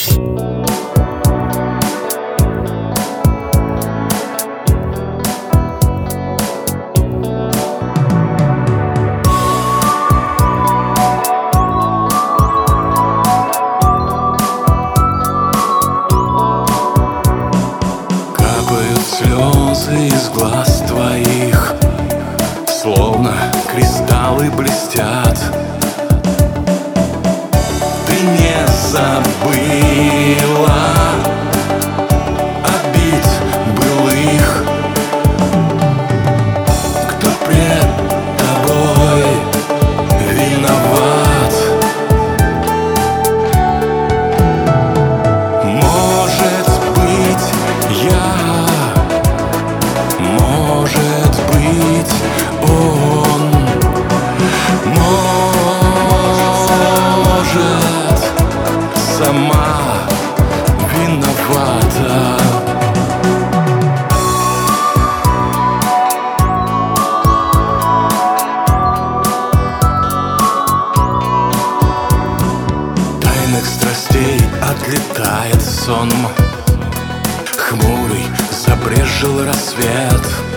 Слезы из глаз твоих Словно кристаллы блестят забыла Обид былых. Кто пред тобой виноват? Может быть, я Может быть, он Может, сама виновата. Тайных страстей отлетает сон. Хмурый забрежил рассвет